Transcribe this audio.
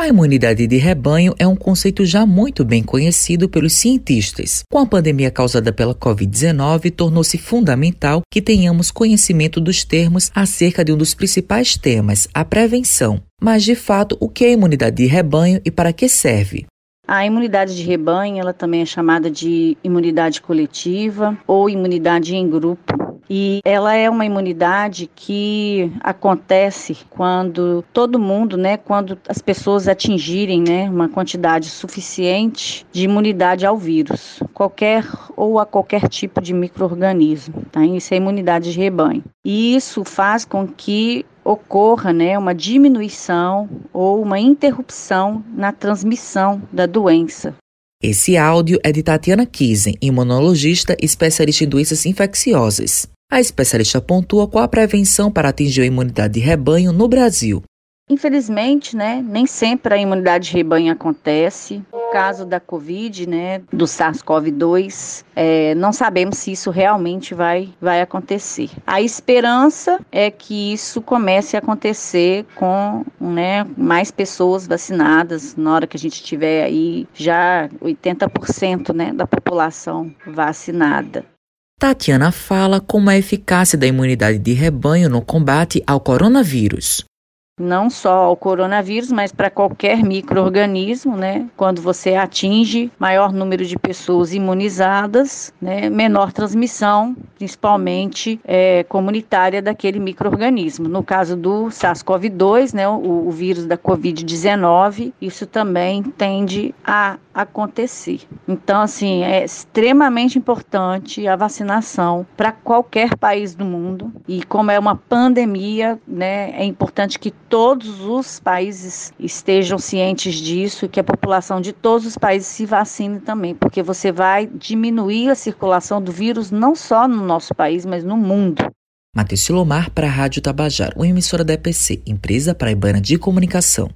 A imunidade de rebanho é um conceito já muito bem conhecido pelos cientistas. Com a pandemia causada pela Covid-19, tornou-se fundamental que tenhamos conhecimento dos termos acerca de um dos principais temas, a prevenção. Mas, de fato, o que é imunidade de rebanho e para que serve? A imunidade de rebanho, ela também é chamada de imunidade coletiva ou imunidade em grupo. E ela é uma imunidade que acontece quando todo mundo, né, quando as pessoas atingirem, né, uma quantidade suficiente de imunidade ao vírus, qualquer ou a qualquer tipo de microorganismo, tá? Isso é imunidade de rebanho. E isso faz com que ocorra né, uma diminuição ou uma interrupção na transmissão da doença. Esse áudio é de Tatiana Kisen, imunologista especialista em doenças infecciosas. A especialista pontua qual a prevenção para atingir a imunidade de rebanho no Brasil. Infelizmente, né, nem sempre a imunidade de rebanho acontece. No caso da Covid, né, do SARS-CoV-2, é, não sabemos se isso realmente vai, vai acontecer. A esperança é que isso comece a acontecer com né, mais pessoas vacinadas, na hora que a gente tiver aí já 80% né, da população vacinada. Tatiana fala como a eficácia da imunidade de rebanho no combate ao coronavírus não só ao coronavírus, mas para qualquer microorganismo, né? Quando você atinge maior número de pessoas imunizadas, né? menor transmissão, principalmente é, comunitária daquele microorganismo. No caso do SARS-CoV-2, né? O, o vírus da COVID-19, isso também tende a acontecer. Então, assim, é extremamente importante a vacinação para qualquer país do mundo. E como é uma pandemia, né, é importante que todos os países estejam cientes disso e que a população de todos os países se vacine também, porque você vai diminuir a circulação do vírus não só no nosso país, mas no mundo. Matheus Silomar para a Rádio Tabajara, uma emissora da EPC, Empresa Paraibana de Comunicação.